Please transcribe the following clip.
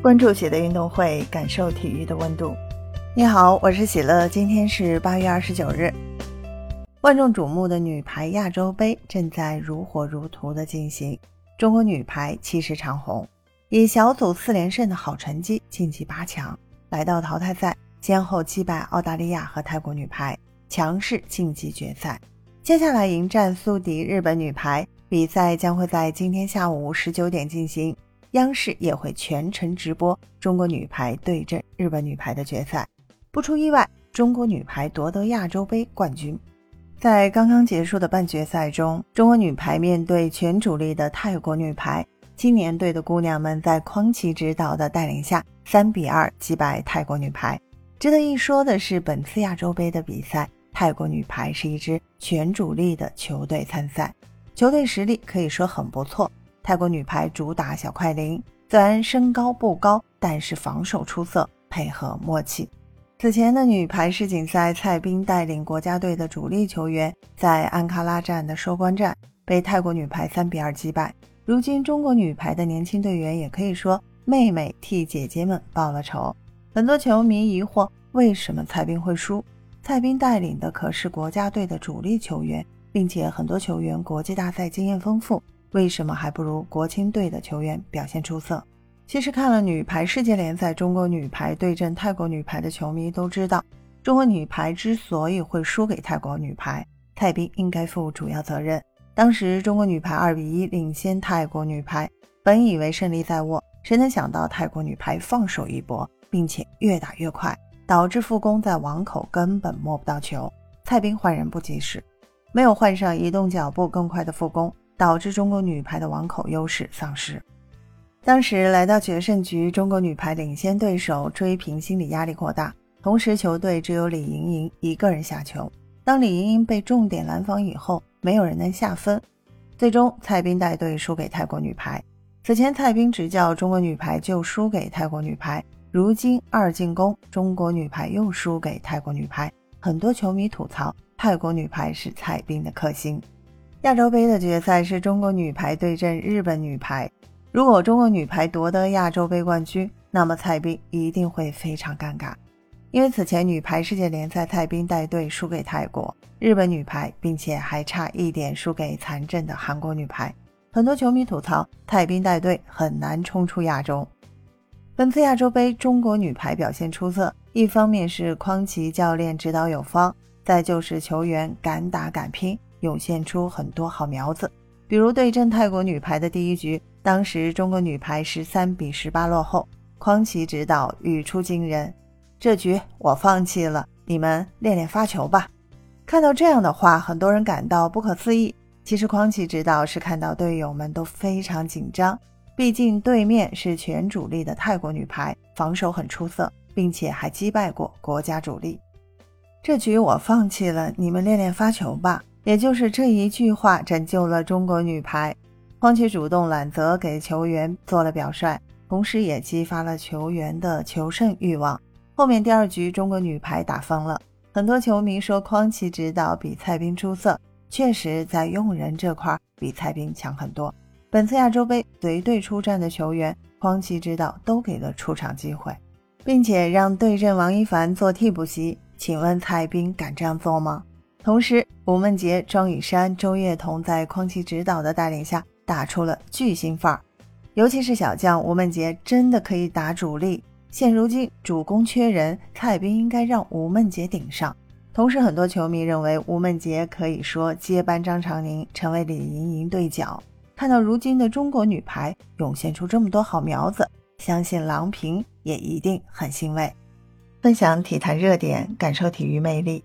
关注喜乐运动会，感受体育的温度。你好，我是喜乐。今天是八月二十九日，万众瞩目的女排亚洲杯正在如火如荼的进行。中国女排气势长虹，以小组四连胜的好成绩晋级八强，来到淘汰赛，先后击败澳大利亚和泰国女排，强势晋级决赛。接下来迎战宿敌日本女排，比赛将会在今天下午十九点进行。央视也会全程直播中国女排对阵日本女排的决赛。不出意外，中国女排夺得亚洲杯冠军。在刚刚结束的半决赛中，中国女排面对全主力的泰国女排，青年队的姑娘们在匡琦指导的带领下，三比二击败泰国女排。值得一说的是，本次亚洲杯的比赛，泰国女排是一支全主力的球队参赛，球队实力可以说很不错。泰国女排主打小快灵，虽然身高不高，但是防守出色，配合默契。此前的女排世锦赛，蔡斌带领国家队的主力球员在安卡拉站的收官战被泰国女排三比二击败。如今中国女排的年轻队员也可以说妹妹替姐姐们报了仇。很多球迷疑惑，为什么蔡斌会输？蔡斌带领的可是国家队的主力球员，并且很多球员国际大赛经验丰富。为什么还不如国青队的球员表现出色？其实看了女排世界联赛，中国女排对阵泰国女排的球迷都知道，中国女排之所以会输给泰国女排，蔡斌应该负主要责任。当时中国女排二比一领先泰国女排，本以为胜利在握，谁能想到泰国女排放手一搏，并且越打越快，导致副攻在网口根本摸不到球。蔡斌换人不及时，没有换上移动脚步更快的副攻。导致中国女排的网口优势丧失。当时来到决胜局，中国女排领先对手追平，心理压力过大。同时，球队只有李盈莹一个人下球。当李盈莹被重点拦防以后，没有人能下分。最终，蔡斌带队输给泰国女排。此前，蔡斌执教中国女排就输给泰国女排。如今二进宫，中国女排又输给泰国女排。很多球迷吐槽，泰国女排是蔡斌的克星。亚洲杯的决赛是中国女排对阵日本女排。如果中国女排夺得亚洲杯冠军，那么蔡斌一定会非常尴尬，因为此前女排世界联赛蔡斌带队输给泰国、日本女排，并且还差一点输给残阵的韩国女排。很多球迷吐槽蔡斌带队很难冲出亚洲。本次亚洲杯，中国女排表现出色，一方面是匡琦教练指导有方，再就是球员敢打敢拼。涌现出很多好苗子，比如对阵泰国女排的第一局，当时中国女排十三比十八落后，匡琦指导语出惊人：“这局我放弃了，你们练练发球吧。”看到这样的话，很多人感到不可思议。其实匡琦指导是看到队友们都非常紧张，毕竟对面是全主力的泰国女排，防守很出色，并且还击败过国家主力。这局我放弃了，你们练练发球吧。也就是这一句话拯救了中国女排，匡琦主动揽责给球员做了表率，同时也激发了球员的求胜欲望。后面第二局中国女排打疯了，很多球迷说匡琦指导比蔡斌出色，确实在用人这块比蔡斌强很多。本次亚洲杯随队出战的球员，匡琦指导都给了出场机会，并且让对阵王一凡做替补席。请问蔡斌敢这样做吗？同时，吴梦洁、庄雨珊、周叶彤在匡琦指导的带领下打出了巨星范儿，尤其是小将吴梦洁真的可以打主力。现如今主攻缺人，蔡斌应该让吴梦洁顶上。同时，很多球迷认为吴梦洁可以说接班张常宁，成为李盈莹对角。看到如今的中国女排涌现出这么多好苗子，相信郎平也一定很欣慰。分享体坛热点，感受体育魅力。